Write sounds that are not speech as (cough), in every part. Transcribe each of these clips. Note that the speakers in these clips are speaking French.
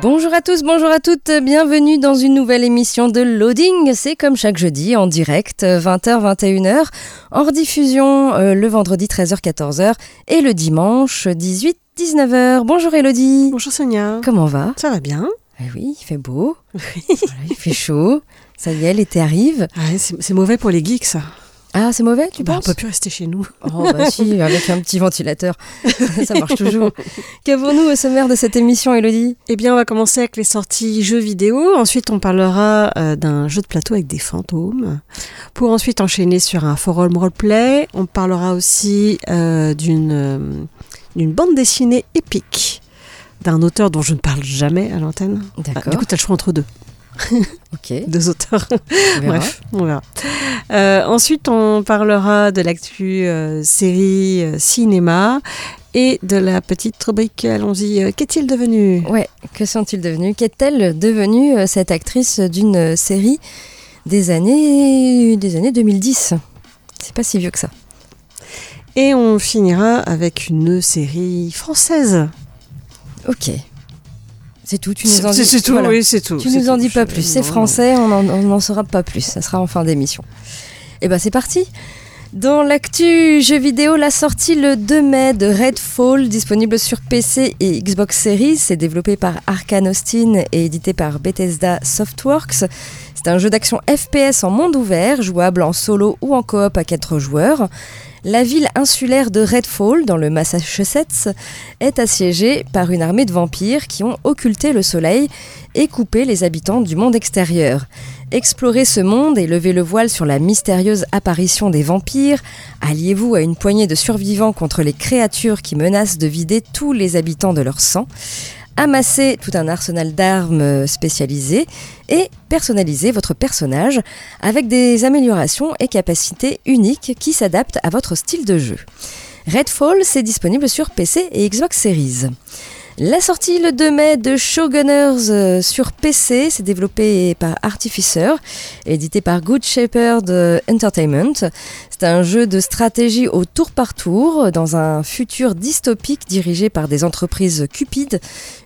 Bonjour à tous, bonjour à toutes, bienvenue dans une nouvelle émission de Loading. C'est comme chaque jeudi en direct, 20h-21h, en rediffusion euh, le vendredi 13h-14h et le dimanche 18-19h. Bonjour Elodie. Bonjour Sonia. Comment va? Ça va bien. Eh oui, il fait beau, voilà, il fait chaud, ça y est, l'été arrive. Ah, c'est mauvais pour les geeks ça. Ah, c'est mauvais, tu bah, penses On peut plus rester chez nous. Oh, bah (laughs) si, avec un petit ventilateur, (laughs) ça marche toujours. Qu'avons-nous au sommaire de cette émission, Elodie? Eh bien, on va commencer avec les sorties jeux vidéo. Ensuite, on parlera euh, d'un jeu de plateau avec des fantômes. Pour ensuite enchaîner sur un forum roleplay. On parlera aussi euh, d'une euh, d'une bande dessinée épique d'un auteur dont je ne parle jamais à l'antenne. D'accord. Ah, du coup, tu as le choix entre deux. (laughs) Deux auteurs. On. Bref, on verra. Euh, ensuite, on parlera de l'actu euh, série euh, cinéma et de la petite rubrique. Allons-y. Qu'est-il devenu? Ouais, que sont-ils devenus? Qu'est-elle devenue cette actrice d'une série des années des années 2010 C'est pas si vieux que ça. Et on finira avec une série française. Ok. C'est tout. Tu nous en dis c'est tout. voilà. Oui, c'est tout. Tu nous en tout. dis pas plus. C'est français, on n'en on n'en saura pas plus. Ça sera en fin d'émission. Et ben c'est parti. Dans l'actu jeux vidéo, la sortie le 2 mai de Redfall, disponible sur PC et Xbox Series, c'est développé par Arkane Austin et édité par Bethesda Softworks. C'est un jeu d'action FPS en monde ouvert, jouable en solo ou en coop à 4 joueurs. La ville insulaire de Redfall, dans le Massachusetts, est assiégée par une armée de vampires qui ont occulté le soleil et coupé les habitants du monde extérieur. Explorez ce monde et levez le voile sur la mystérieuse apparition des vampires. Alliez-vous à une poignée de survivants contre les créatures qui menacent de vider tous les habitants de leur sang? Amassez tout un arsenal d'armes spécialisées et personnalisez votre personnage avec des améliorations et capacités uniques qui s'adaptent à votre style de jeu. Redfall, c'est disponible sur PC et Xbox Series. La sortie le 2 mai de Showgunners euh, sur PC, c'est développé par Artificer, édité par Good Shepherd euh, Entertainment. C'est un jeu de stratégie au tour par tour dans un futur dystopique dirigé par des entreprises cupides.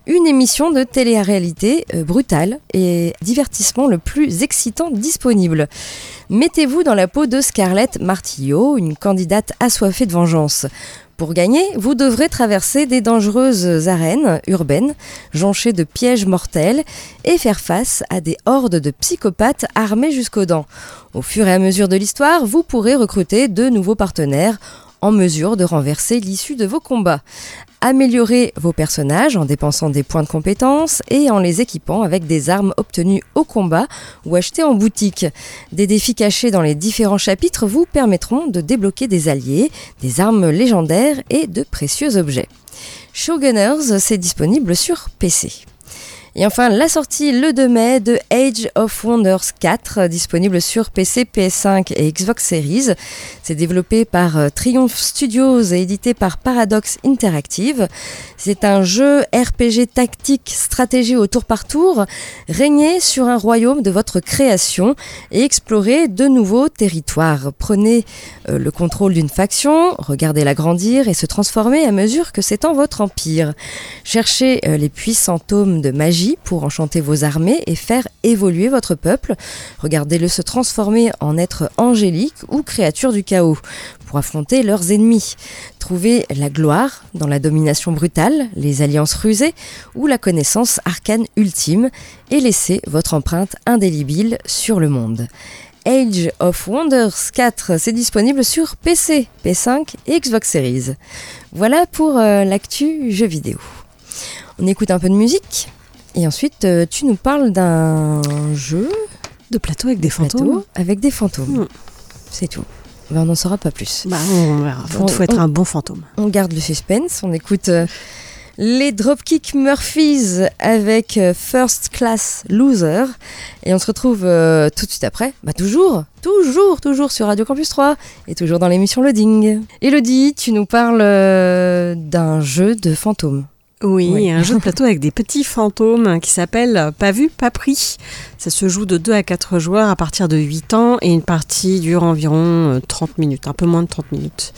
Une émission de télé-réalité euh, brutale et divertissement le plus excitant disponible. Mettez-vous dans la peau de Scarlett Martillo, une candidate assoiffée de vengeance. Pour gagner, vous devrez traverser des dangereuses arènes urbaines, jonchées de pièges mortels, et faire face à des hordes de psychopathes armés jusqu'aux dents. Au fur et à mesure de l'histoire, vous pourrez recruter de nouveaux partenaires en mesure de renverser l'issue de vos combats. Améliorez vos personnages en dépensant des points de compétence et en les équipant avec des armes obtenues au combat ou achetées en boutique. Des défis cachés dans les différents chapitres vous permettront de débloquer des alliés, des armes légendaires et de précieux objets. Showgunners, c'est disponible sur PC. Et enfin, la sortie le 2 mai de Age of Wonders 4, disponible sur PC, PS5 et Xbox Series. C'est développé par euh, Triumph Studios et édité par Paradox Interactive. C'est un jeu RPG tactique stratégie au tour par tour. Régnez sur un royaume de votre création et explorez de nouveaux territoires. Prenez euh, le contrôle d'une faction, regardez-la grandir et se transformer à mesure que s'étend votre empire. Cherchez euh, les puissants tomes de magie pour enchanter vos armées et faire évoluer votre peuple. Regardez-le se transformer en être angélique ou créature du chaos pour affronter leurs ennemis. Trouvez la gloire dans la domination brutale, les alliances rusées ou la connaissance arcane ultime et laissez votre empreinte indélébile sur le monde. Age of Wonders 4, c'est disponible sur PC, P5 et Xbox Series. Voilà pour euh, l'actu jeu vidéo. On écoute un peu de musique? Et ensuite euh, tu nous parles d'un jeu. de plateau avec des fantômes. Plateau avec des fantômes. Mm. C'est tout. Ben, on n'en saura pas plus. Bah, on verra. Faut, être on- un bon fantôme. On garde le suspense, on écoute euh, les Dropkick Murphys avec euh, First Class Loser et on se retrouve euh, tout de suite après, bah toujours, toujours, toujours sur Radio Campus 3 et toujours dans l'émission Loading. Elodie, tu nous parles d'un jeu de fantômes. Oui, Oui. un jeu de plateau avec des petits fantômes qui s'appelle Pas vu, pas pris. Ça se joue de 2 à 4 joueurs à partir de 8 ans et une partie dure environ euh, 30 minutes, un peu moins de 30 minutes.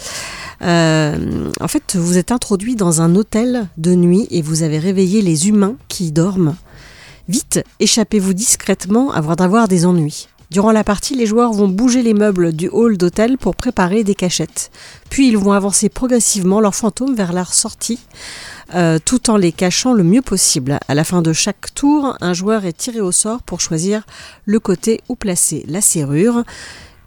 Euh, en fait, vous êtes introduit dans un hôtel de nuit et vous avez réveillé les humains qui y dorment. Vite, échappez-vous discrètement avant d'avoir des ennuis. Durant la partie, les joueurs vont bouger les meubles du hall d'hôtel pour préparer des cachettes. Puis ils vont avancer progressivement leurs fantômes vers leur sortie euh, tout en les cachant le mieux possible. À la fin de chaque tour, un joueur est tiré au sort pour choisir le côté où placer la serrure.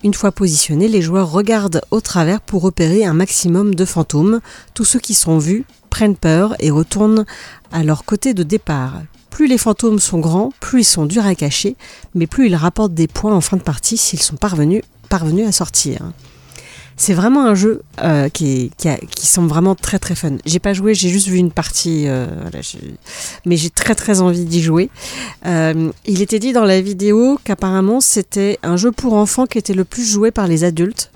Une fois positionnés, les joueurs regardent au travers pour repérer un maximum de fantômes. Tous ceux qui sont vus prennent peur et retournent à leur côté de départ. Plus les fantômes sont grands, plus ils sont durs à cacher, mais plus ils rapportent des points en fin de partie s'ils sont parvenus, à sortir. C'est vraiment un jeu euh, qui, semble vraiment très très fun. J'ai pas joué, j'ai juste vu une partie, euh, mais j'ai très très envie d'y jouer. Euh, il était dit dans la vidéo qu'apparemment c'était un jeu pour enfants qui était le plus joué par les adultes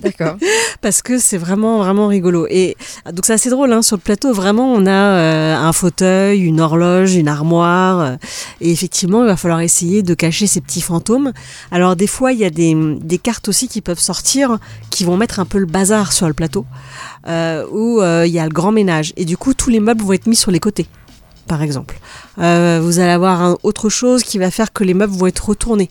D'accord. (laughs) parce que c'est vraiment vraiment rigolo. Et donc c'est assez drôle hein, sur le plateau. Vraiment, on a euh, un fauteuil, une horloge, une armoire, euh, et effectivement, il va falloir essayer de cacher ces petits fantômes. Alors des fois, il y a des, des cartes aussi qui peuvent sortir, qui vont mettre un peu le bazar sur le plateau, euh, où euh, il y a le grand ménage, et du coup, tous les meubles vont être mis sur les côtés. Par exemple, Euh, vous allez avoir un- autre chose qui va faire que les meubles vont être retournés.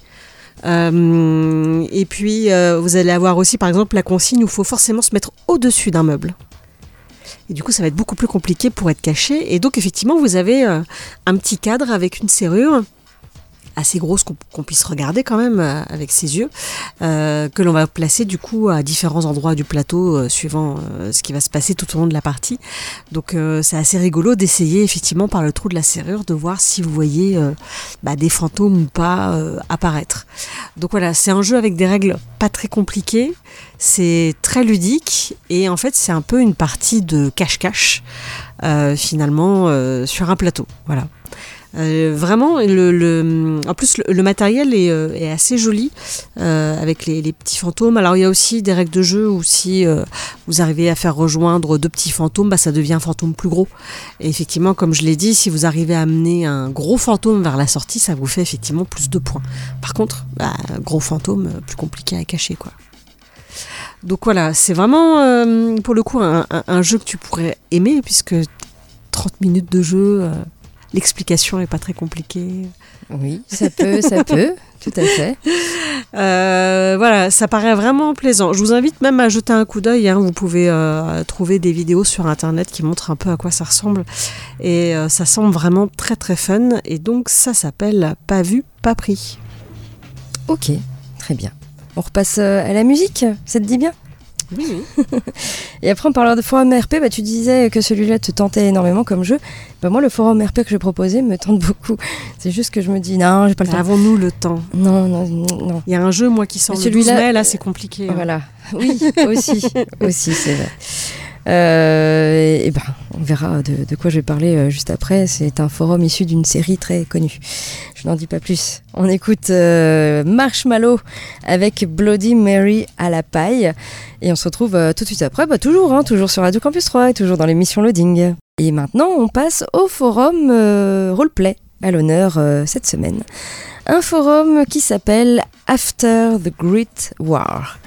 Euh, et puis, euh, vous allez avoir aussi, par exemple, la consigne où il faut forcément se mettre au-dessus d'un meuble. Et du coup, ça va être beaucoup plus compliqué pour être caché. Et donc, effectivement, vous avez euh, un petit cadre avec une serrure assez grosse qu'on puisse regarder quand même euh, avec ses yeux, euh, que l'on va placer du coup à différents endroits du plateau euh, suivant ce qui va se passer tout au long de la partie. Donc c'est assez rigolo d'essayer effectivement par le trou de la serrure de voir si vous voyez bah, des fantômes ou pas apparaître. Donc voilà, c'est un jeu avec des règles pas très compliquées, c'est très ludique et en fait c'est un peu une partie de cache-cache finalement sur un plateau. Voilà. Euh, vraiment, en plus, le, matériel est, euh, est assez joli euh, avec les, petits fantômes. Alors, il y a aussi des règles de jeu où si vous arrivez à faire rejoindre deux petits fantômes, bah, ça devient un fantôme plus gros. Et effectivement, comme je l'ai dit, si vous arrivez à amener un gros fantôme vers la sortie, ça vous fait effectivement plus de points. Par contre, bah, gros fantôme, plus compliqué à cacher, quoi. Donc voilà, c'est vraiment pour le coup un, jeu que tu pourrais aimer puisque 30 minutes de jeu, l'explication est pas très compliquée. Oui, ça peut, ça (laughs) peut, tout à fait. Euh, voilà, ça paraît vraiment plaisant. Je vous invite même à jeter un coup d'œil. hein. Vous pouvez euh, trouver des vidéos sur internet qui montrent un peu à quoi ça ressemble. Et euh, ça semble vraiment très très fun. Et donc ça s'appelle Pas vu, pas pris. Ok, très bien. On repasse à la musique, ça te dit bien? Oui, (laughs) Et après, en parlant de forum RP, bah, tu disais que celui-là te tentait énormément comme jeu. Bah, moi, le forum RP que je proposais me tente beaucoup. (laughs) C'est juste que je me dis, non, j'ai pas le temps. Avons-nous le temps? Non, non, non. non. Il y a un jeu, moi, qui sort Mais le 12 celui-là- mai. Là, c'est compliqué. hein. Voilà. Oui, aussi, (laughs) aussi, c'est vrai. Euh, et ben, on verra de, quoi je vais parler euh, juste après. C'est un forum issu d'une série très connue. Je n'en dis pas plus. On écoute euh, Marshmallow avec Bloody Mary à la paille. Et on se retrouve tout de suite après, bah, toujours, hein, toujours sur Radio Campus 3 et toujours dans l'émission Loading. Et maintenant, on passe au forum Roleplay à l'honneur cette semaine. Un forum qui s'appelle After the Great War.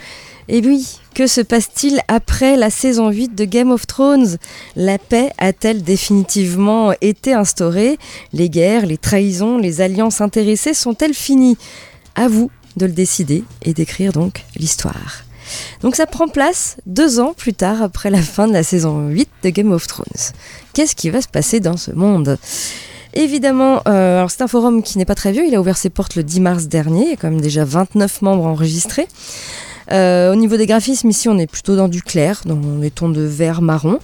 Et oui, que se passe-t-il après la saison 8 de Game of Thrones? La paix a-t-elle définitivement été instaurée? Les guerres, les trahisons, les alliances intéressées sont-elles finies? À vous de le décider et d'écrire donc l'histoire. Donc ça prend place deux ans plus tard après la fin de la saison 8 de Game of Thrones. Qu'est-ce qui va se passer dans ce monde? Évidemment, euh, c'est un forum qui n'est pas très vieux, il a ouvert ses portes le 10 mars dernier, il y a quand même déjà 29 membres enregistrés. Euh, au niveau des graphismes, ici on est plutôt dans du clair, dans des tons de vert marron.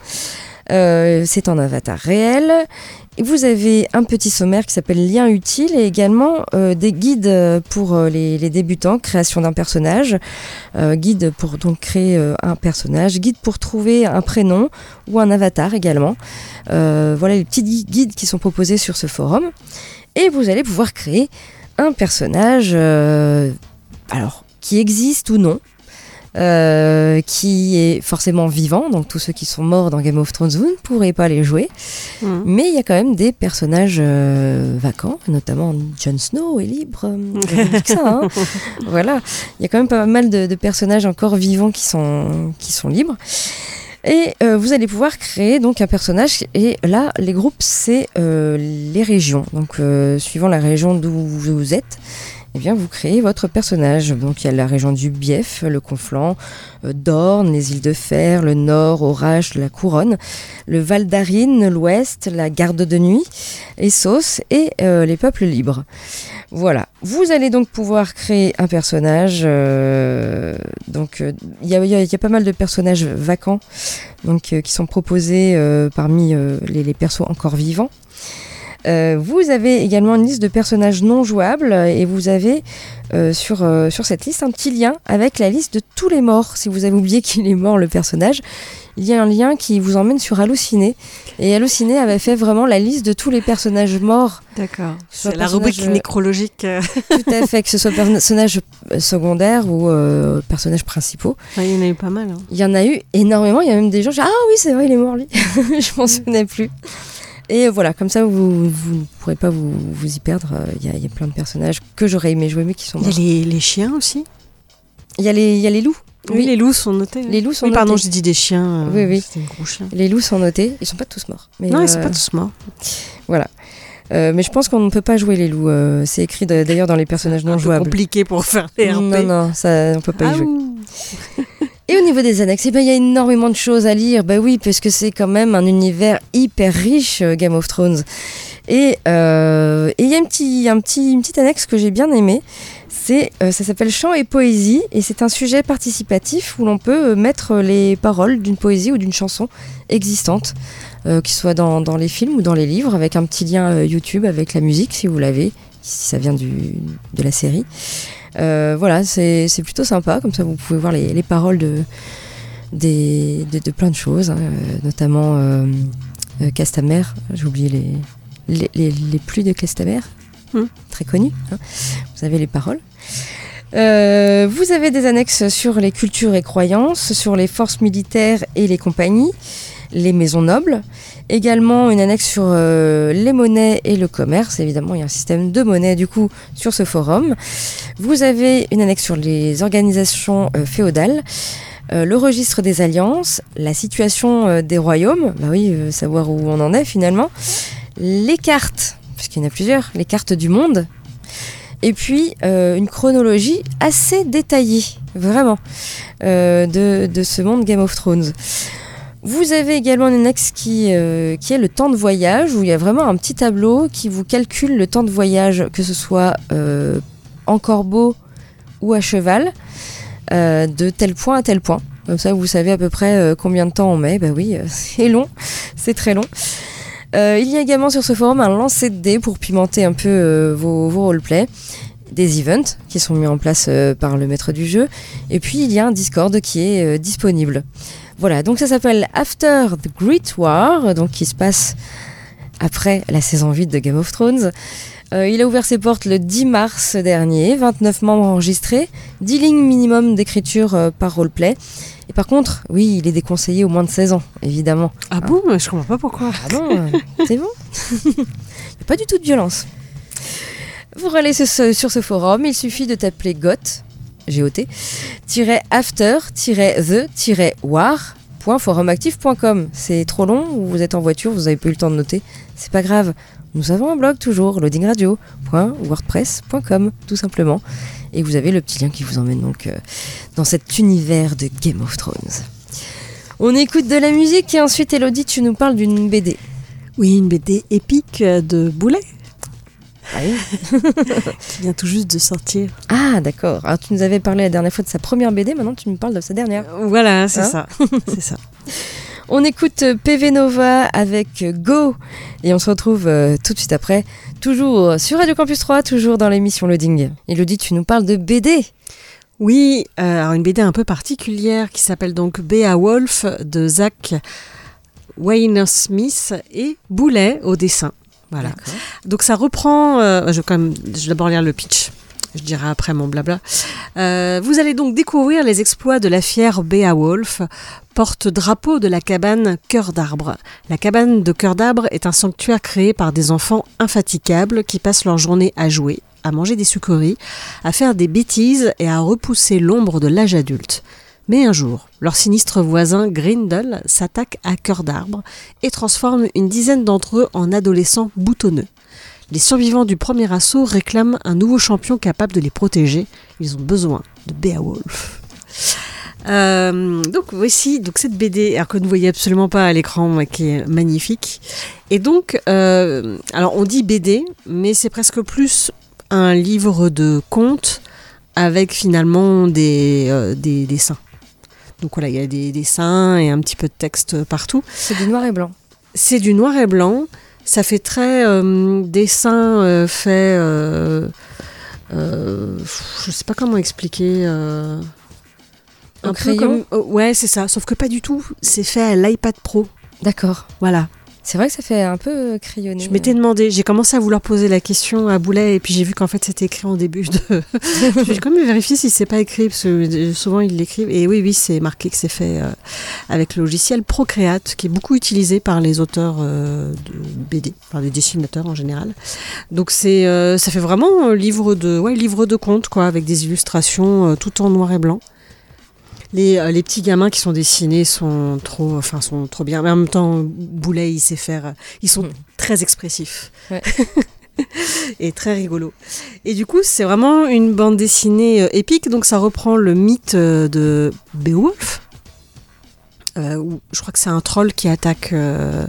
Euh, c'est en avatar réel vous avez un petit sommaire qui s'appelle Lien utile et également euh, des guides pour les, les débutants, création d'un personnage, guide pour donc créer un personnage, guide pour trouver un prénom ou un avatar également. Voilà les petits gui- guides qui sont proposés sur ce forum. Et vous allez pouvoir créer un personnage, alors qui existe ou non, euh, qui est forcément vivant, donc tous ceux qui sont morts dans Game of Thrones, vous ne pourrez pas les jouer, Mhm. mais il y a quand même des personnages euh, vacants, notamment Jon Snow est libre, euh, que ça, hein. (laughs) voilà, il y a quand même pas mal de, de personnages encore vivants qui sont, qui sont libres. Et euh, vous allez pouvoir créer donc un personnage. Et là, les groupes, c'est euh, les régions. Donc, euh, suivant la région d'où vous êtes, eh bien, vous créez votre personnage. Donc, il y a la région du Bief, le Conflant, euh, Dorne, les îles de Fer, le Nord, Orage, la Couronne, le Val d'Arine, l'Ouest, la Garde de Nuit, Essos et euh, les peuples libres. Voilà. Vous allez donc pouvoir créer un personnage. euh, donc, il y, a, pas mal de personnages vacants donc, qui sont proposés parmi les persos encore vivants. Euh, vous avez également une liste de personnages non jouables et vous avez euh, sur, euh, sur cette liste un petit lien avec la liste de tous les morts. Si vous avez oublié (laughs) qu'il est mort le personnage, il y a un lien qui vous emmène sur Allociné. Et Allociné avait fait vraiment la liste de tous les personnages morts. D'accord. C'est la rubrique nécrologique. (laughs) Tout à fait, que ce soit personnages secondaires ou euh, personnages principaux. ouais, il y en a eu pas mal. hein. Il y en a eu énormément. Il y a même des gens, qui disent, ah oui, c'est vrai, il est mort lui. (laughs) Je m'en souvenais plus. Et voilà, comme ça, vous, vous ne pourrez pas vous, vous y perdre. Euh, Il y, a, il y a plein de personnages que j'aurais aimé jouer, mais qui sont Il y a morts. les, les chiens aussi. Il y a les, y a les loups. Oui, les loups sont notés. Les loups sont Oui, pardon, notés. j'ai dit des chiens. euh, Oui, oui. Gros chien. Les loups sont notés. Ils sont pas tous morts. Mais, non, ils sont euh, pas tous morts. Voilà. Euh, mais je pense qu'on ne peut pas jouer les loups. euh, c'est écrit d'ailleurs dans les personnages non jouables. compliqué pour faire les RP. Non, non, ça, on peut pas y Ah, jouer. (laughs) Et au niveau des annexes, eh ben, il y a énormément de choses à lire. Bah oui, parce que c'est quand même un univers hyper riche, euh, Game of Thrones. Et euh, et il y a un petit, un petit, une petite annexe que j'ai bien aimée. C'est, euh, ça s'appelle Chant et poésie, et c'est un sujet participatif où l'on peut mettre les paroles d'une poésie ou d'une chanson existante, euh, qu'il soit dans, dans les films ou dans les livres, avec un petit lien YouTube avec la musique si vous l'avez, si ça vient du, de la série. Euh, voilà, c'est plutôt sympa, comme ça vous pouvez voir les, les paroles de, des, de, de plein de choses, hein, euh, notamment euh, Castamer, j'ai oublié les, les, les, les pluies de Castamer, Hmm. très connu, hein. vous avez les paroles. Euh, vous avez des annexes sur les cultures et croyances, sur les forces militaires et les compagnies, les maisons nobles. Également une annexe sur euh, les monnaies et le commerce. Évidemment, il y a un système de monnaie du coup sur ce forum. Vous avez une annexe sur les organisations euh, féodales. euh, le registre des alliances, la situation des royaumes, bah oui, savoir où on en est finalement, les cartes, puisqu'il y en a plusieurs, les cartes du monde, et puis une chronologie assez détaillée, vraiment, de ce monde Game of Thrones. Vous avez également une annexe qui, euh, qui est le temps de voyage, où il y a vraiment un petit tableau qui vous calcule le temps de voyage, que ce soit euh, en corbeau ou à cheval, euh, de tel point à tel point. Comme ça, vous savez à peu près combien de temps on met. Bah oui, (laughs) c'est long, c'est très long. Il y a également sur ce forum un lancer de dés pour pimenter un peu vos, vos roleplays, des events qui sont mis en place par le maître du jeu, et puis il y a un Discord qui est disponible. Voilà, donc ça s'appelle After the Great War, donc qui se passe après la saison 8 de Game of Thrones. Euh, il a ouvert ses portes le 10 mars dernier, 29 membres enregistrés, 10 lignes minimum d'écriture euh, par roleplay. Et par contre, oui, il est déconseillé au moins de 16 ans, évidemment. Ah bon mais Je comprends pas pourquoi. Ah bon euh, (laughs) C'est bon (laughs) Il n'y a pas du tout de violence. Pour aller sur ce, sur ce forum, il suffit de t'appeler GOT, G-O-T, after, the, war.forumactif.com. C'est trop long ou vous êtes en voiture, vous n'avez pas eu le temps de noter. C'est pas grave. Nous avons un blog toujours, loadingradio.wordpress.com, tout simplement. Et vous avez le petit lien qui vous emmène donc euh, dans cet univers de Game of Thrones. On écoute de la musique et ensuite, Elodie, tu nous parles d'une BD. Oui, une BD épique de Boulet Ah oui (laughs) qui vient tout juste de sortir. Ah, d'accord. Alors, tu nous avais parlé la dernière fois de sa première BD, maintenant tu nous parles de sa dernière. Voilà, c'est Hein ça. (laughs) c'est ça. On écoute PV Nova avec Go et on se retrouve euh, tout de suite après, toujours sur Radio Campus 3, toujours dans l'émission Loading. Elodie, tu nous parles de BD Oui, euh, alors une BD un peu particulière qui s'appelle donc Beowulf de Zach Wayner-Smith et Boulet au dessin. Voilà. Donc ça reprend. euh, je vais quand même, je vais d'abord lire le pitch. Je dirai après mon blabla. Euh, vous allez donc découvrir les exploits de la fière Beowulf, porte-drapeau de la cabane Cœur d'Arbre. La cabane de Cœur d'Arbre est un sanctuaire créé par des enfants infatigables qui passent leur journée à jouer, à manger des sucreries, à faire des bêtises et à repousser l'ombre de l'âge adulte. Mais un jour, leur sinistre voisin Grindel s'attaque à Cœur d'Arbre et transforme une dizaine d'entre eux en adolescents boutonneux. Les survivants du premier assaut réclament un nouveau champion capable de les protéger. Ils ont besoin de Beowulf. Euh, donc voici donc cette BD alors que vous ne voyez absolument pas à l'écran qui est magnifique et donc euh, alors on dit BD mais c'est presque plus un livre de contes avec finalement des, euh, des dessins donc voilà il y a des dessins et un petit peu de texte partout C'est du noir et blanc. c'est du noir et blanc. Ça fait très euh, dessin euh, fait. Euh, euh, je sais pas comment expliquer. euh, Au un peu crayon comme- oh, ouais, c'est ça. Sauf que pas du tout. C'est fait à l'iPad Pro. D'accord. Voilà. C'est vrai que ça fait un peu euh, crayonné. Je m'étais demandé, j'ai commencé à vouloir poser la question à Boulet et puis j'ai vu qu'en fait c'était écrit en début de. j'ai quand même vérifié si c'est pas écrit? Parce que euh, souvent ils l'écrivent. Et oui, oui, c'est marqué que c'est fait euh, avec le logiciel Procreate qui est beaucoup utilisé par les auteurs euh, de BD, par les dessinateurs en général. Donc c'est, euh, ça fait vraiment euh, livre de, ouais, livre de contes quoi, avec des illustrations euh, tout en noir et blanc. Les, euh, les petits gamins qui sont dessinés sont trop, enfin sont trop bien. Mais en même temps, Boulet, il sait faire. euh, Ils sont (laughs) très expressifs. Ouais. (laughs) et très rigolo. Et du coup, c'est vraiment une bande dessinée euh, épique. Donc, ça reprend le mythe de Beowulf. Euh, où je crois que c'est un troll qui attaque. Euh,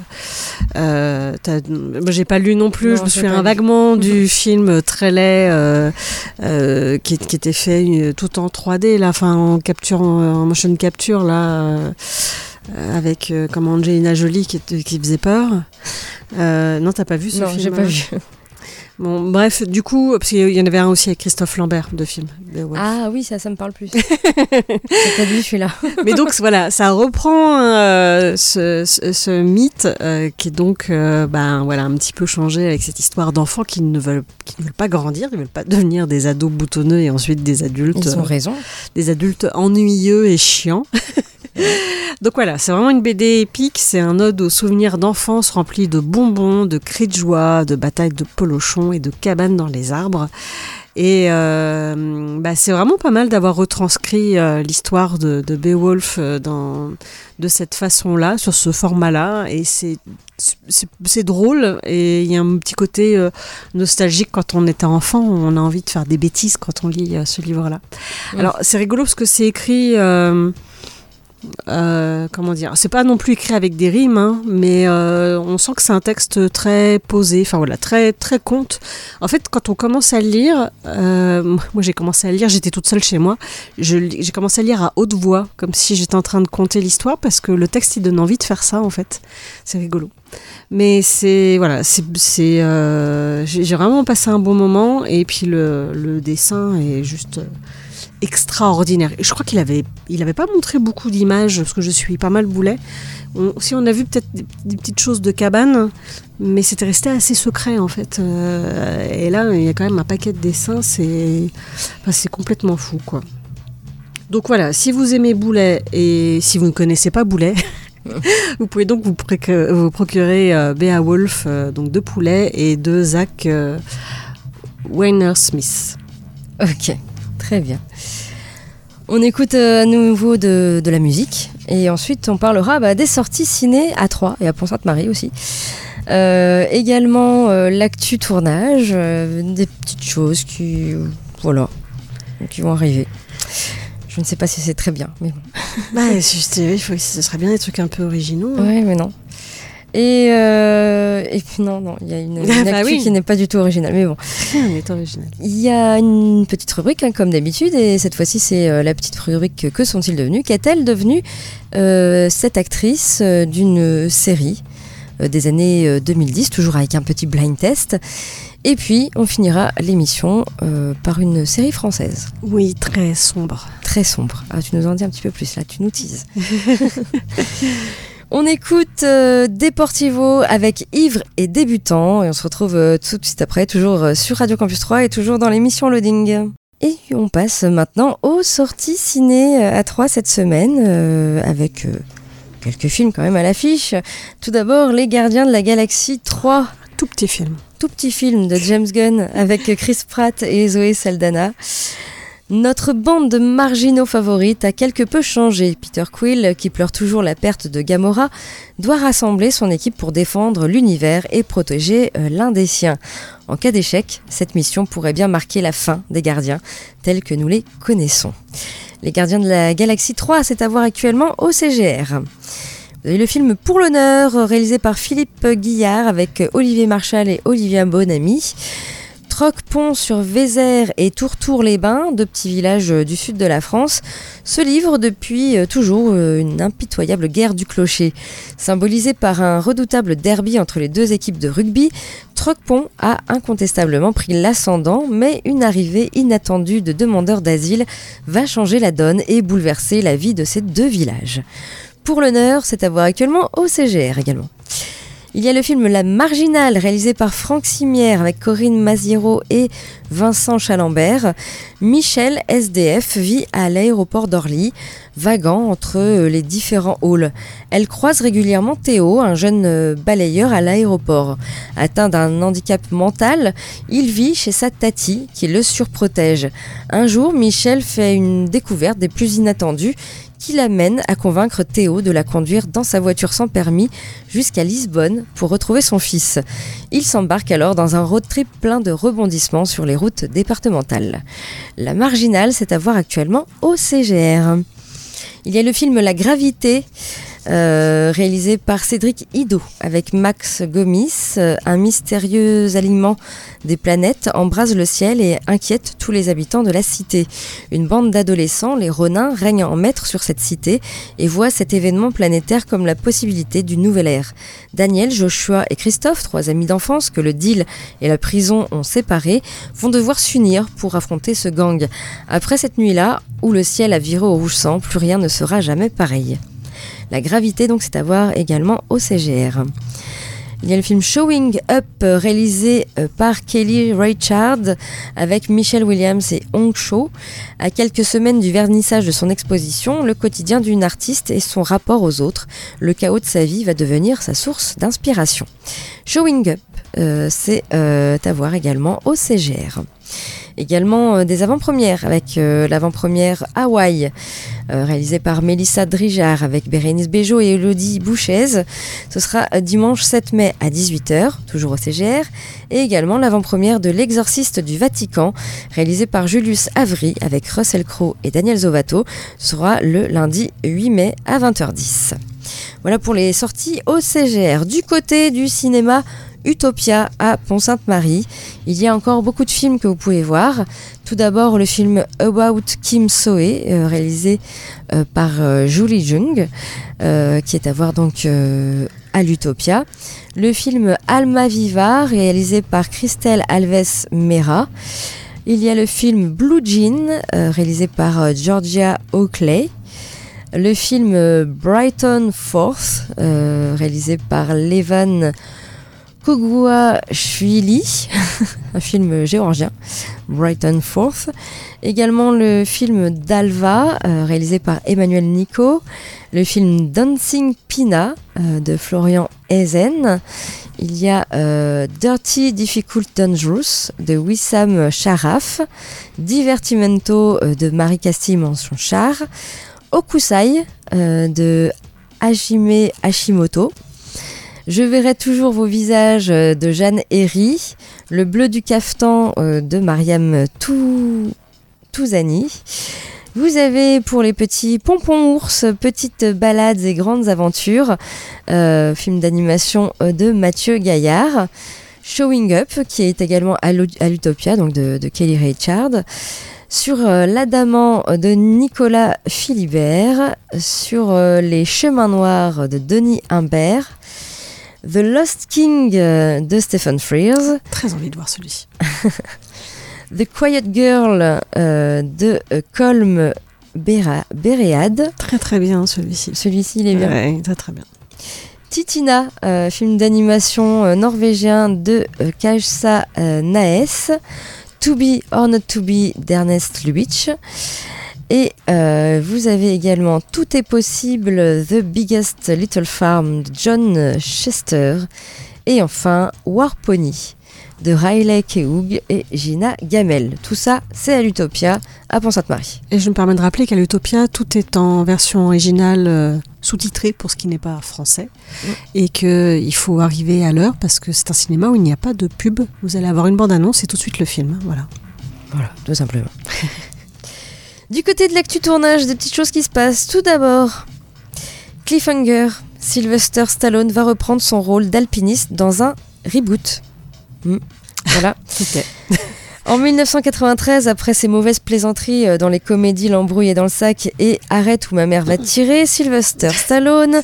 euh, j'ai pas lu non plus. Non, je me souviens lu. vaguement du film très laid euh, euh, qui, qui était fait tout en 3D, là, enfin en capture, en, en motion capture, là, avec euh, comme Angelina Jolie qui, qui faisait peur. Euh, non, t'as pas vu ce Non, film j'ai pas hein? vu. Bon, bref, du coup, parce qu'il y en avait un aussi avec Christophe Lambert de film. Ah oui, ça, ça me parle plus. (laughs) J'ai pas vu celui-là. (laughs) Mais donc voilà, ça reprend euh, ce, ce- ce mythe euh, qui est donc euh, ben, voilà, un petit peu changé avec cette histoire d'enfants qui ne veulent qui ne veulent pas grandir, ils veulent pas devenir des ados boutonneux et ensuite des adultes, Ils ont raison. des adultes ennuyeux et chiants. (laughs) Donc voilà, c'est vraiment une BD épique, c'est un ode aux souvenirs d'enfance remplis de bonbons, de cris de joie, de batailles de polochons et de cabanes dans les arbres. Et euh, bah, c'est vraiment pas mal d'avoir retranscrit euh, l'histoire de, de Beowulf euh, dans, de cette façon-là, sur ce format-là. Et c'est, drôle et il y a un petit côté euh, nostalgique quand on était enfant. On a envie de faire des bêtises quand on lit ce livre-là. Alors c'est rigolo parce que c'est écrit... euh, comment dire C'est pas non plus écrit avec des rimes, hein, mais euh, on sent que c'est un texte très posé, enfin voilà, très très conte. En fait, quand on commence à lire, euh, moi j'ai commencé à lire, j'étais toute seule chez moi, j'ai commencé à lire à haute voix, comme si j'étais en train de conter l'histoire, parce que le texte il donne envie de faire ça en fait. C'est rigolo. Mais c'est voilà, c'est j'ai vraiment passé un bon moment et puis le, dessin est juste extraordinaire. Je crois qu'il avait, il pas montré beaucoup d'images parce que je suis pas mal boulet. On, si on a vu peut-être des, petites choses de cabane, mais c'était resté assez secret en fait. Euh, et là, il y a quand même un paquet de dessins, c'est, complètement fou quoi. Donc voilà, si vous aimez Boulet et si vous ne connaissez pas Boulet, (laughs) vous pouvez donc vous, préc- vous procurer euh, Beowulf, euh, donc de Poulet et de Zach Weiner Smith. Ok, très bien. On écoute euh, à nouveau de, de la musique et ensuite on parlera bah, des sorties ciné à Troyes et à Pont-Sainte-Marie aussi. Euh, également euh, l'actu tournage, euh, des petites choses qui, voilà, qui vont arriver. Je ne sais pas si c'est très bien, mais bon. Bah, juste, il faut- ce serait bien des trucs un peu originaux. hein. Ouais, mais non. Et, euh, et puis non, non, il y a une, (laughs) une Ah bah actu oui. qui n'est pas du tout originale. Mais bon, Rien n'est original. il y a une petite rubrique hein, comme d'habitude, et cette fois-ci c'est euh, la petite rubrique Que sont-ils devenus? Qu'est-elle devenue euh, cette actrice d'une série des années euh, 2010, toujours avec un petit blind test? Et puis on finira l'émission par une série française, Oui, très sombre. très sombre. Ah, tu nous en dis un petit peu plus là, tu nous teases. (laughs) On écoute euh, Deportivo avec Ivre et Débutant et on se retrouve euh, tout de suite après, toujours euh, sur Radio Campus 3 et toujours dans l'émission Loading. Et on passe maintenant aux sorties ciné à 3 cette semaine avec quelques films quand même à l'affiche. Tout d'abord Les Gardiens de la Galaxie 3, Tout petit film. tout petit film de James Gunn avec Chris Pratt et Zoé Saldana. Notre bande de marginaux favorites a quelque peu changé. Peter Quill, qui pleure toujours la perte de Gamora, doit rassembler son équipe pour défendre l'univers et protéger euh, l'un des siens. En cas d'échec, cette mission pourrait bien marquer la fin des gardiens tels que nous les connaissons. Les gardiens de la galaxie 3, c'est à voir actuellement au CGR. Vous avez le film Pour l'honneur, réalisé par Philippe Guillard avec Olivier Marchal et Olivia Bonamy. Troc-Pont sur Vézère et Tourtour-les-Bains, deux petits villages euh, du sud de la France, se livrent depuis euh, toujours euh, une impitoyable guerre du clocher. Symbolisée par un redoutable derby entre les deux équipes de rugby, Troc-Pont a incontestablement pris l'ascendant, mais une arrivée inattendue de demandeurs d'asile va changer la donne et bouleverser la vie de ces deux villages. Pour l'honneur, c'est à voir actuellement au CGR également. Il y a le film La Marginale, réalisé par Franck Simière avec Corinne Maziero et Vincent Chalambert. Michel, SDF, vit à l'aéroport d'Orly, vaguant entre euh, les différents halls. Elle croise régulièrement Théo, un jeune euh, balayeur à l'aéroport. Atteint d'un handicap mental, il vit chez sa tati qui le surprotège. Un jour, Michel fait une découverte des plus inattendues qui l'amène à convaincre Théo de la conduire dans sa voiture sans permis jusqu'à Lisbonne pour retrouver son fils. Il s'embarque alors dans un road trip plein de rebondissements sur les routes départementales. La marginale, c'est à voir actuellement au CGR. Il y a le film La Gravité, euh, réalisé par Cédric Ido, avec Max Gomis. Euh, un mystérieux alignement des planètes embrase le ciel et inquiète tous les habitants de la cité. Une bande d'adolescents, les Ronins, règnent en maître sur cette cité et voient cet événement planétaire comme la possibilité d'une nouvelle ère. Daniel, Joshua et Christophe, trois amis d'enfance que le deal et la prison ont séparés, vont devoir s'unir pour affronter ce gang. Après cette nuit-là, où le ciel a viré au rouge sang, plus rien ne sera jamais pareil. La gravité, donc, c'est à voir également au CGR. Il y a le film Showing Up, euh, réalisé euh, par Kelly Richard avec Michelle Williams et Hong Cho. À quelques semaines du vernissage de son exposition, le quotidien d'une artiste et son rapport aux autres, le chaos de sa vie va devenir sa source d'inspiration. Showing Up, euh, c'est à voir également au CGR. Également euh, des avant-premières avec euh, l'avant-première Hawaï, euh, réalisée par Mélissa Drijard avec Bérénice Bejo et Elodie Bouchez. Ce sera dimanche 7 mai à 18h, toujours au CGR. Et également l'avant-première de L'Exorciste du Vatican, réalisée par Julius Avry avec Russell Crowe et Daniel Zovato. Sera le lundi 8 mai à 20h10. Voilà pour les sorties au CGR. Du côté du cinéma, Utopia à Pont-Sainte-Marie. Il y a encore beaucoup de films que vous pouvez voir. Tout d'abord le film About Kim Soe, euh, réalisé euh, par euh, Julie Jung, qui est à voir donc à l'Utopia. Le film Alma Viva, réalisé par Christelle Alves Mera. Il y a le film Blue Jean, réalisé par Georgia Oakley. Le film Brighton Forth, euh, réalisé par Levan Kogouachvili, (laughs) un film géorgien, Brighton Forth. Également le film Dalva, euh, réalisé par Emmanuel Nico. Le film Dancing Pina euh, de Florian Ezen. Il y a euh, Dirty Difficult Dangerous de Wissam Sharaf. Divertimento de Marie Castille Mention Char. Okusai de Hajime Hashimoto. Je verrai toujours vos visages euh, de Jeanne Herry. Le bleu du cafetan euh, de Mariam Tou- Touzani. Vous avez pour les petits pompons ours, petites balades et grandes aventures, euh, film d'animation de Mathieu Gaillard. Showing Up, qui est également à l'Utopia, donc de, Kelly Richard. Sur L'Adamant de Nicolas Philibert. Sur Les Chemins Noirs de Denis Imbert. The Lost King euh, de Stephen Frears. Très envie de voir celui-ci. (laughs) The Quiet Girl euh, de euh, Colm Béréade. Très très bien celui-ci. Celui-ci, il est bien. Ouais, très très bien. Titina, euh, film d'animation norvégien de euh, Kajsa Naes. To Be or Not To Be d'Ernest Lubitsch. Et euh, vous avez également Tout est possible, The Biggest Little Farm de John Chester. Et enfin War Pony de Riley Keough et Gina Gamel. Tout ça, c'est à l'Utopia, à Pont-Sainte-Marie. Et je me permets de rappeler qu'à l'Utopia, tout est en version originale euh, sous-titrée pour ce qui n'est pas français. Mm. Et qu'il faut arriver à l'heure parce que c'est un cinéma où il n'y a pas de pub. Vous allez avoir une bande-annonce et tout de suite le film. Voilà. Voilà, tout simplement. (laughs) du côté de l'actu tournage, des petites choses qui se passent. Tout d'abord, Cliffhanger. Sylvester Stallone va reprendre son rôle d'alpiniste dans un reboot. Mm. Voilà. (laughs) Ok. En 1993, après ses mauvaises plaisanteries euh, dans les comédies L'embrouille est dans le sac et Arrête où ma mère va tirer, Sylvester Stallone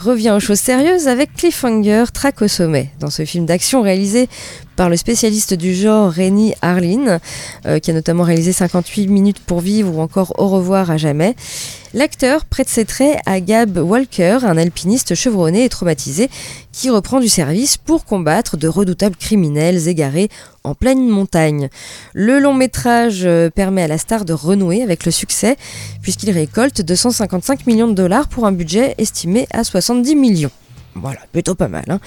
revient aux choses sérieuses avec Cliffhanger, Track au sommet. Dans ce film d'action réalisé par le spécialiste du genre Rémi Harlin, euh, qui a notamment réalisé 58 minutes pour vivre ou encore Au revoir à jamais. L'acteur prête ses traits à Gab Walker, un alpiniste chevronné et traumatisé qui reprend du service pour combattre de redoutables criminels égarés en pleine montagne. Le long métrage euh, permet à la star de renouer avec le succès puisqu'il récolte 255 millions de dollars pour un budget estimé à 70 millions. Voilà, plutôt pas mal. hein.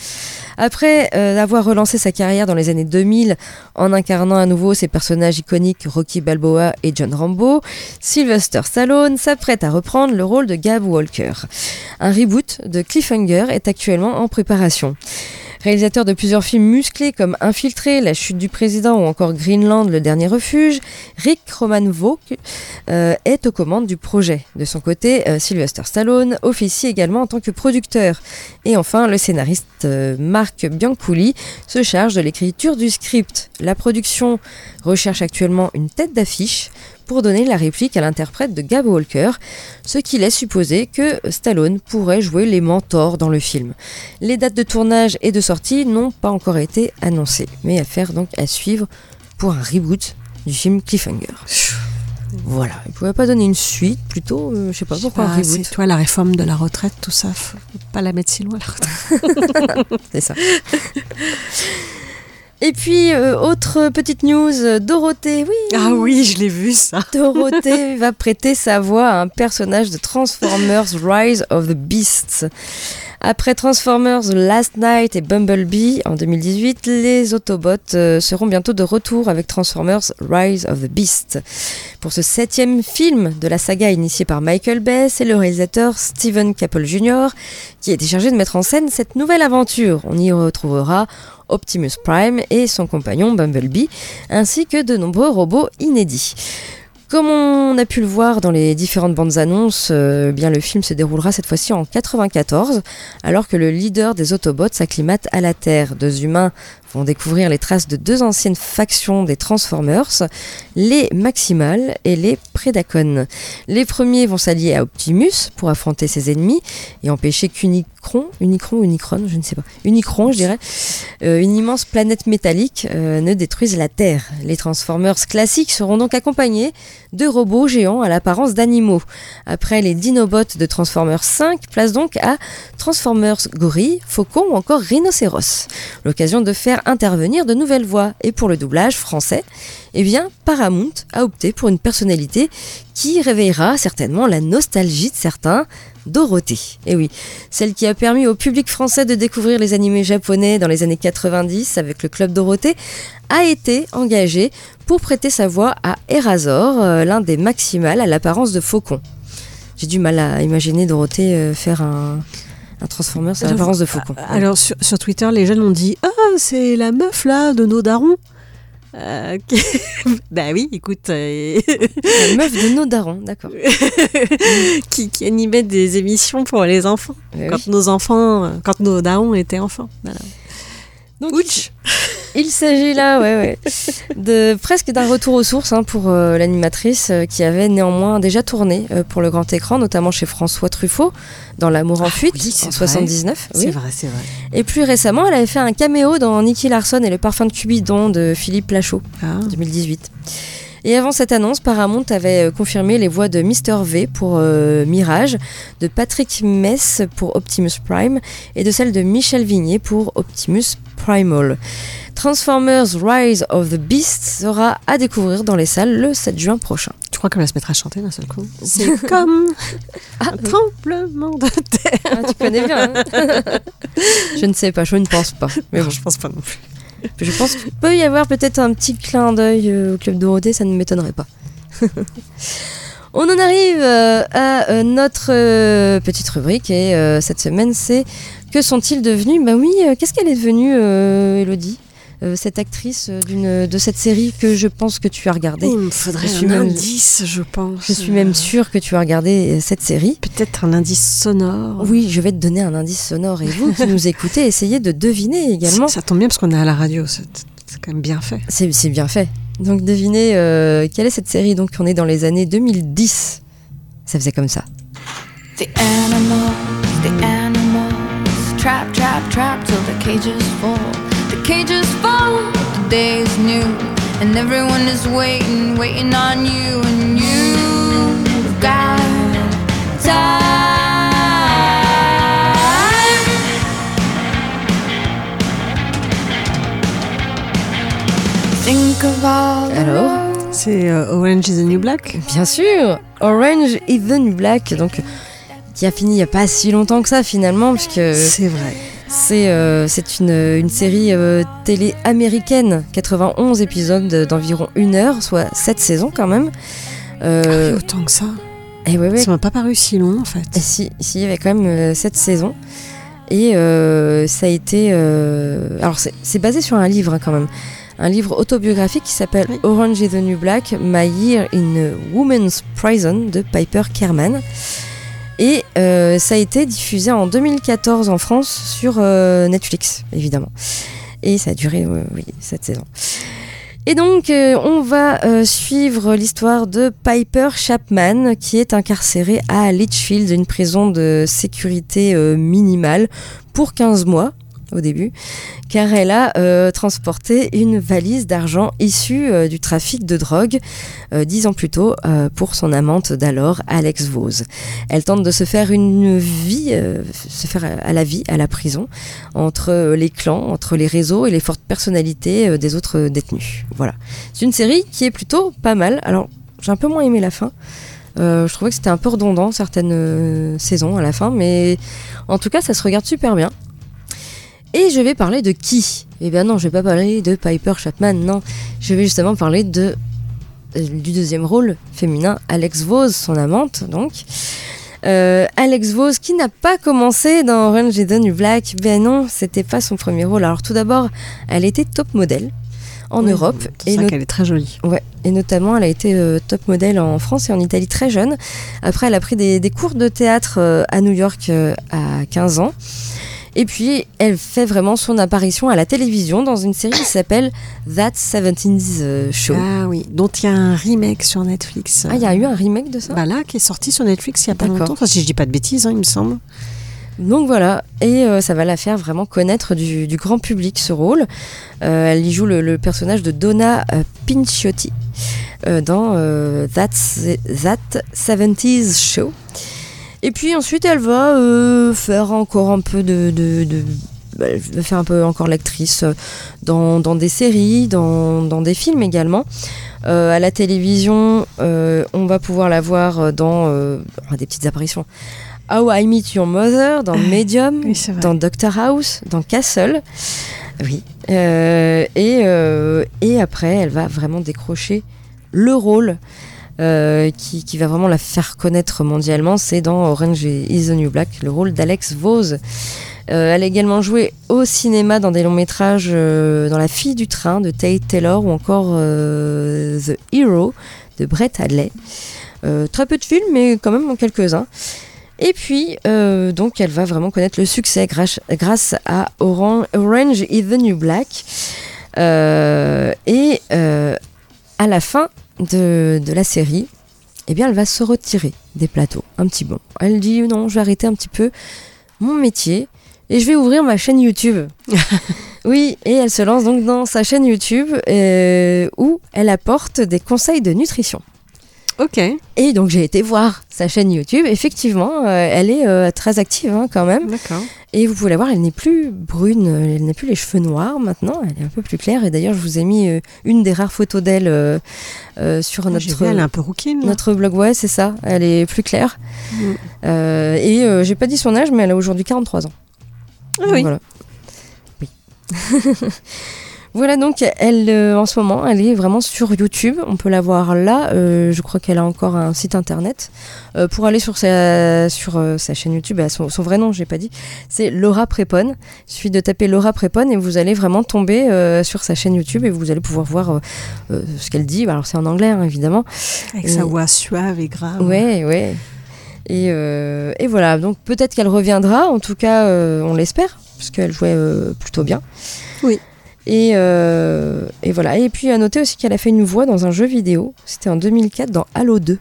Après euh, avoir relancé sa carrière dans les années 2000 en incarnant à nouveau ses personnages iconiques Rocky Balboa et John Rambo, Sylvester Stallone s'apprête à reprendre le rôle de Gab Walker. Un reboot de Cliffhanger est actuellement en préparation. Réalisateur de plusieurs films musclés comme Infiltré, La chute du président ou encore Greenland, le dernier refuge, Rick Roman euh, est aux commandes du projet. De son côté, euh, Sylvester Stallone officie également en tant que producteur. Et enfin, le scénariste euh, Marc Bianculli se charge de l'écriture du script. La production recherche actuellement une tête d'affiche pour donner la réplique à l'interprète de Gab Walker, ce qui laisse supposer que Stallone pourrait jouer les mentors dans le film. Les dates de tournage et de sortie n'ont pas encore été annoncées, mais affaire donc à suivre pour un reboot du film Cliffhanger. Voilà, il pouvait pas donner une suite, plutôt, euh, je sais pas pourquoi un reboot. c'est toi la réforme de la retraite, tout ça, faut pas la mettre si loin la retraite. (laughs) C'est ça. (laughs) Et puis, euh, autre petite news, Dorothée, oui. Ah oui, je l'ai vu ça. (laughs) Dorothée va prêter sa voix à un personnage de Transformers Rise of the Beasts. Après Transformers Last Night et Bumblebee en 2018, les Autobots euh, seront bientôt de retour avec Transformers Rise of the Beast. Pour ce septième film de la saga initiée par Michael Bay, c'est le réalisateur Steven Caple Jr. qui a été chargé de mettre en scène cette nouvelle aventure. On y retrouvera Optimus Prime et son compagnon Bumblebee, ainsi que de nombreux robots inédits. Comme on a pu le voir dans les différentes bandes annonces, euh, bien le film se déroulera cette fois-ci en 94, alors que le leader des Autobots s'acclimate à la Terre. Deux humains vont découvrir les traces de deux anciennes factions des Transformers, les Maximals et les Predacons. Les premiers vont s'allier à Optimus pour affronter ses ennemis et empêcher qu'Unicron, Unicron Unicron, je ne sais pas, Unicron je dirais, euh, une immense planète métallique euh, ne détruise la Terre. Les Transformers classiques seront donc accompagnés de robots géants à l'apparence d'animaux. Après les Dinobots de Transformers 5, place donc à Transformers Gorille, Faucon ou encore Rhinocéros. L'occasion de faire intervenir de nouvelles voix. Et pour le doublage français, eh bien, Paramount a opté pour une personnalité qui réveillera certainement la nostalgie de certains, Dorothée. Et oui, celle qui a permis au public français de découvrir les animés japonais dans les années 90 avec le Club Dorothée, a été engagée pour prêter sa voix à Erazor, euh, l'un des maximales à l'apparence de faucon. J'ai du mal à imaginer Dorothée euh, faire un, un Transformers à Alors, l'apparence de faucon. Alors sur, sur Twitter, les jeunes ont dit Ah, c'est la meuf là de nos darons. Euh, qui- (laughs) bah oui, écoute, euh, La (laughs) meuf de nos darons, d'accord. (laughs) qui, qui animait des émissions pour les enfants. Eh Quand oui. nos enfants, euh, quand nos darons étaient enfants. Voilà. Donc, Ouch Il s'agit là, ouais, ouais, de presque d'un retour aux sources hein, pour euh, l'animatrice euh, qui avait néanmoins déjà tourné euh, pour le grand écran, notamment chez François Truffaut dans L'amour en fuite Ah oui, c'est en vrai. 79. oui. C'est vrai, c'est vrai. Et plus récemment, elle avait fait un caméo dans Nicky Larson et le parfum de Cupidon de Philippe Lachaud, Ah. 2018. Et avant cette annonce, Paramount avait euh, confirmé les voix de Mr. V pour euh, Mirage, de Patrick Mess pour Optimus Prime et de celle de Michel Vigné pour Optimus Primal. Transformers Rise of the Beast sera à découvrir dans les salles le 7 juin prochain. Tu crois qu'elle va se mettre à chanter d'un seul coup? C'est (laughs) comme un tremblement de terre. Ah, tu connais bien. hein (laughs) je ne sais pas, je ne pense pas. Mais bon, je pense pas non plus. (laughs) je pense qu'il peut y avoir peut-être un petit clin d'œil euh, au Club Dorothée, ça ne m'étonnerait pas. (laughs) On en arrive euh, à euh, notre petite rubrique et cette semaine c'est que sont-ils devenus? Bah oui, qu'est-ce qu'elle est devenue, Elodie? Euh, cette actrice euh, d'une de cette série que je pense que tu as regardée. Il me faudrait Je suis un même- indice, je pense. Je suis même sûre que tu as regardé euh, cette série. Peut-être un indice sonore. Oui, je vais te donner un indice sonore et vous qui nous écoutez, essayez de deviner également. Ça, ça tombe bien parce qu'on est à la radio, c'est quand même bien fait. C'est c'est bien fait. Donc devinez euh, quelle est cette série? Donc on est dans les années 2010. Ça faisait comme ça. The animals, the animals, trap, trap, trap till the cages fall. Cages fall, the day is new, and everyone is waiting, waiting on you, and you've got time. Think of all the Alors C'est euh, Orange is the New Black. Bien sûr, Orange is the New Black, donc qui a fini il n'y a pas si longtemps que ça finalement, puisque C'est vrai. C'est euh, une, une série euh, télé américaine, 91 épisodes d'environ une heure, soit 7 saisons quand même. Euh, Ah autant que ça. et ouais, ouais, Ça m'a pas paru si long en fait. Et si, si, il y avait quand même 7 saisons. Et euh, ça a été. euh, alors, c'est c'est basé sur un livre hein, quand même. Un livre autobiographique qui s'appelle Oui. Orange is the New Black My Year in a Woman's Prison de Piper Kerman. Et euh, ça a été diffusé en 2014 en France sur euh, Netflix, évidemment. Et ça a duré, euh, cette saison. Et donc, on va suivre l'histoire de Piper Chapman, qui est incarcérée à Litchfield, une prison de sécurité minimale, pour 15 mois au début, car elle a euh, transporté une valise d'argent issue euh, du trafic de drogue euh, dix ans plus tôt pour son amante d'alors, Alex Vose. Elle tente de se faire une vie, se faire à la vie à la prison, entre les clans, entre les réseaux et les fortes personnalités des autres détenus. Voilà. C'est une série qui est plutôt pas mal. Alors, j'ai un peu moins aimé la fin. Je trouvais que c'était un peu redondant certaines saisons à la fin, mais en tout cas, ça se regarde super bien. Et je vais parler de qui? Eh bien non, je vais pas parler de Piper Chapman, non. Je vais justement parler de euh, du deuxième rôle féminin, Alex Vose, son amante, donc. Euh, Alex Vose, qui n'a pas commencé dans Orange is the New Black, ben non, c'était pas son premier rôle. Alors tout d'abord, elle était top modèle en Oui, Europe C'est no- qu'elle est très jolie. ouais, et notamment elle a été euh, top modèle en France et en Italie très jeune. Après, elle a pris des, des cours de théâtre euh, à New York euh, à 15 ans. Et puis, elle fait vraiment son apparition à la télévision dans une série qui s'appelle That 70s euh, Show. Ah oui, dont il y a un remake sur Netflix. Ah, il y a eu un remake de ça? Bah là, qui est sorti sur Netflix il y a pas longtemps. Enfin, si je dis pas de bêtises, hein, il me semble. Donc voilà, et euh, ça va la faire vraiment connaître du, du grand public ce rôle. Euh, elle y joue le, le personnage de Donna euh, Pinciotti dans That's, That 70s Show. Et puis ensuite, elle va euh, faire encore un peu de. de, de- bah, elle va faire un peu encore l'actrice euh, dans, dans des séries, dans, dans des films également. Euh, à la télévision, euh, on va pouvoir la voir dans des petites apparitions. How I Meet Your Mother, dans Medium, Oui, c'est vrai. dans Doctor House, dans Castle. Oui. Et, et après, elle va vraiment décrocher le rôle euh, qui, va vraiment la faire connaître mondialement. C'est dans Orange is the New Black, le rôle d'Alex Vose. Euh, elle a également joué au cinéma dans des longs métrages euh, dans La fille du train de Tate Taylor ou encore The Hero de Brett Hadley. Très peu de films, mais quand même quelques-uns. Et puis, donc, elle va vraiment connaître le succès grâce, à Oran- Orange is the New Black. Euh, et euh, à la fin de, de la série, eh bien, elle va se retirer des plateaux un petit bon. Elle dit non, je vais arrêter un petit peu mon métier et je vais ouvrir ma chaîne YouTube. (laughs) oui, et elle se lance donc dans sa chaîne YouTube euh, où elle apporte des conseils de nutrition. Ok. Et donc j'ai été voir sa chaîne YouTube. Effectivement, euh, elle est euh, très active hein, quand même. D'accord. Et vous pouvez la voir, elle n'est plus brune, elle n'a plus les cheveux noirs maintenant, elle est un peu plus claire. Et d'ailleurs, je vous ai mis euh, une des rares photos d'elle euh, euh, sur Ah, notre, vu, elle est un peu rouquine. notre blog. Ouais, c'est ça, elle est plus claire. Mm. Euh, et j'ai pas dit son âge, mais elle a aujourd'hui 43 ans. Ah oui. Voilà. Oui. (laughs) Voilà donc elle euh, en ce moment elle est vraiment sur YouTube. On peut la voir là. Euh, je crois qu'elle a encore un site internet. Euh, pour aller sur sa sur sa chaîne YouTube son, son vrai nom j'ai pas dit. C'est Laura Prepon il suffit de taper Laura Prepon et vous allez vraiment tomber sur sa chaîne YouTube et vous allez pouvoir voir ce qu'elle dit. Alors c'est en anglais hein, évidemment. Avec sa voix suave et grave. Ouais, ouais. Et, et voilà, donc peut-être qu'elle reviendra, en tout cas, on l'espère, parce qu'elle jouait plutôt bien. Oui. Et, euh, et voilà. Et puis à noter aussi qu'elle a fait une voix dans un jeu vidéo. C'était en 2004 dans Halo 2.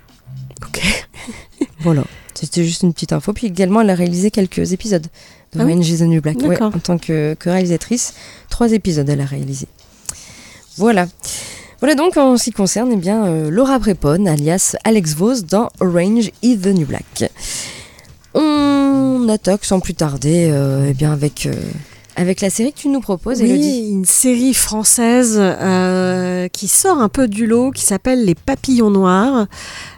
Ok. (laughs) Voilà. C'était juste une petite info. Puis également, elle a réalisé quelques épisodes de Ah oui Orange is the New Black. Ouais, D'accord. en tant que, que réalisatrice. Trois épisodes, elle a réalisé. Voilà. Voilà donc en ce qui concerne eh bien, euh, Laura Prepon, alias Alex Vos, dans Orange is the New Black. On attaque sans plus tarder euh, eh bien, avec, euh, avec la série que tu nous proposes. Oui, une série française euh, qui sort un peu du lot, qui s'appelle Les Papillons Noirs.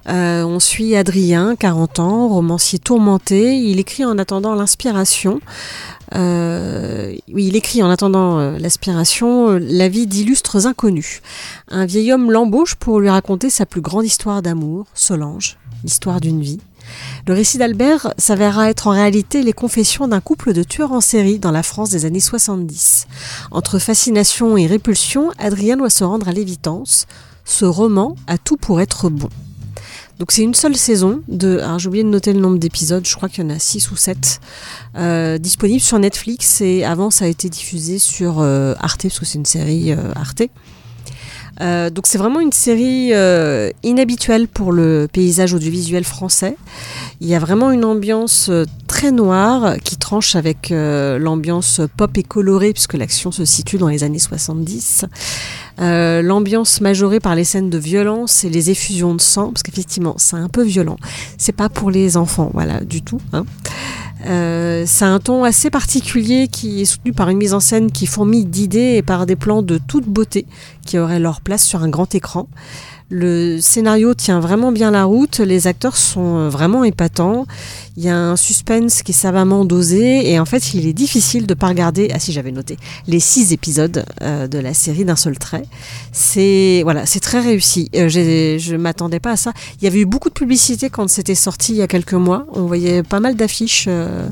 Euh, on suit Adrien, 40 ans, romancier tourmenté. Il écrit en attendant l'inspiration. Euh, oui, il écrit en attendant euh, la vie d'illustres inconnus. Un vieil homme l'embauche pour lui raconter sa plus grande histoire d'amour, Solange, l'histoire d'une vie. Le récit d'Albert s'avérera être en réalité les confessions d'un couple de tueurs en série dans la France des années 70. Entre fascination et répulsion, Adrien doit se rendre à l'évidence. Ce roman a tout pour être bon. Donc c'est une seule saison de. J'ai oublié de noter le nombre d'épisodes, je crois qu'il y en a 6 ou 7. Euh, disponible sur Netflix et avant ça a été diffusé sur euh, Arte, parce que c'est une série euh, Arte. Euh, donc c'est vraiment une série euh, inhabituelle pour le paysage audiovisuel français. Il y a vraiment une ambiance euh, très noire qui tranche avec l'ambiance pop et colorée puisque l'action se situe dans les années 70. Euh, l'ambiance majorée par les scènes de violence et les effusions de sang parce qu'effectivement c'est un peu violent. C'est pas pour les enfants, voilà, du tout. Hein. Euh, c'est un ton assez particulier qui est soutenu par une mise en scène qui fourmille d'idées et par des plans de toute beauté qui auraient leur place sur un grand écran. Le scénario tient vraiment bien la route, les acteurs sont euh, vraiment épatants, il y a un suspense qui est savamment dosé et en fait il est difficile de pas regarder, ah si j'avais noté, les six épisodes euh, de la série d'un seul trait. C'est voilà, c'est très réussi. Euh, je m'attendais pas à ça. Il y avait eu beaucoup de publicité quand c'était sorti il y a quelques mois. On voyait pas mal d'affiches euh,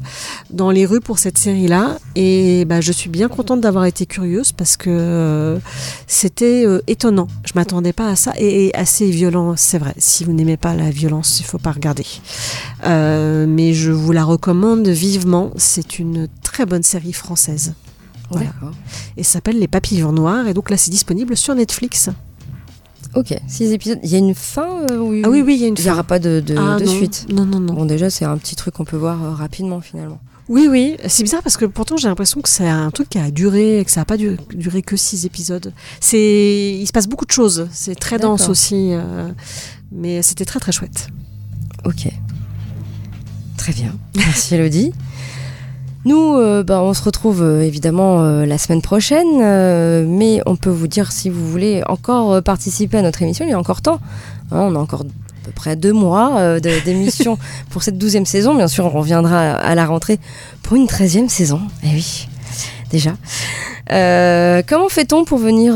dans les rues pour cette série-là et bah, je suis bien contente d'avoir été curieuse parce que c'était étonnant. Je m'attendais pas à ça et, assez violent, c'est vrai. Si vous n'aimez pas la violence, il faut pas regarder. Mais je vous la recommande vivement. C'est une très bonne série française. Voilà. Et ça s'appelle Les Papillons Noirs et donc là c'est disponible sur Netflix. Ok, six épisodes. Il y a une fin euh, oui, Ah oui oui, il y a une Il n'y aura fin. pas de, de, Ah de non. suite. Non non non. Bon, déjà, c'est un petit truc qu'on peut voir euh, rapidement finalement. Oui, oui, c'est bizarre parce que pourtant j'ai l'impression que c'est un truc qui a duré, que ça n'a pas du- duré que six épisodes. C'est, il se passe beaucoup de choses. C'est très dense aussi, euh, mais c'était très très chouette. Ok. Très bien. Merci Elodie. Nous, euh, bah, on se retrouve euh, évidemment euh, la semaine prochaine, mais on peut vous dire si vous voulez encore participer à notre émission, il y a encore temps. Hein, on a encore à peu près deux mois d'émission (laughs) pour cette douzième saison. Bien sûr, on reviendra à la rentrée pour une treizième saison. Eh oui. déjà. Comment fait-on pour venir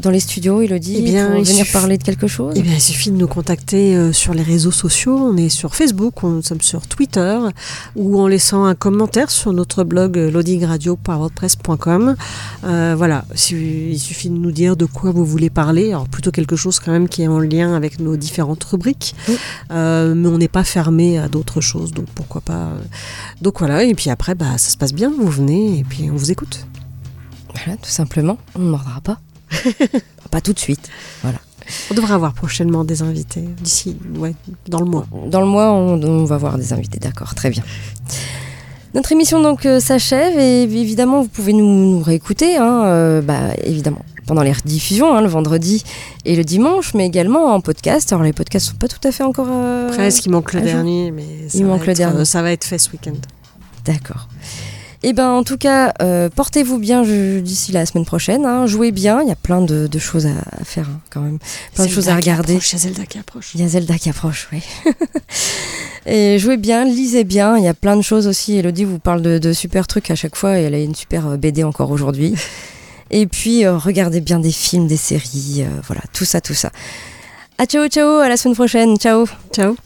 dans les studios, Elodie Eh bien, pour il venir parler de quelque chose Eh bien, il suffit de nous contacter euh, sur les réseaux sociaux. On est sur Facebook, on, nous sommes sur Twitter, ou en laissant un commentaire sur notre blog euh, loadingradio.wordpress.com. Euh, voilà, si- il suffit de nous dire de quoi vous voulez parler. Alors, plutôt quelque chose quand même qui est en lien avec nos différentes rubriques. Euh, mais on n'est pas fermé à d'autres choses, donc pourquoi pas. Donc voilà, et puis après, bah, ça se passe bien, vous venez, et puis on vous écoute. Voilà, tout simplement. On ne mordra pas. (laughs) pas tout de suite. Voilà. On devrait avoir prochainement des invités d'ici, ouais, dans le mois. Dans le mois, on, on va voir des invités, d'accord, très bien. Notre émission donc euh, s'achève et évidemment vous pouvez nous, nous réécouter, hein, euh, bah, évidemment pendant les rediffusions, hein, le vendredi et le dimanche, mais également en podcast. Alors les podcasts sont pas tout à fait encore. euh, Presque, il manque le jour. dernier, mais ça Il manque le dernier. euh, ça va être fait ce week-end. D'accord. Et ben en tout cas, euh, portez-vous bien d'ici la semaine prochaine. hein. jouez bien, il y a plein de, de choses à, à faire hein, quand même, plein de choses à regarder. il y a Zelda qui approche. Il y a Zelda qui approche, oui. (laughs) et jouez bien, lisez bien. Il y a plein de choses aussi. Elodie vous parle de, de super trucs à chaque fois et elle a une super euh, BD encore aujourd'hui. (laughs) et puis euh, regardez bien des films, des séries, euh, voilà, tout ça, tout ça. À ciao, ciao, à la semaine prochaine. Ciao. Ciao.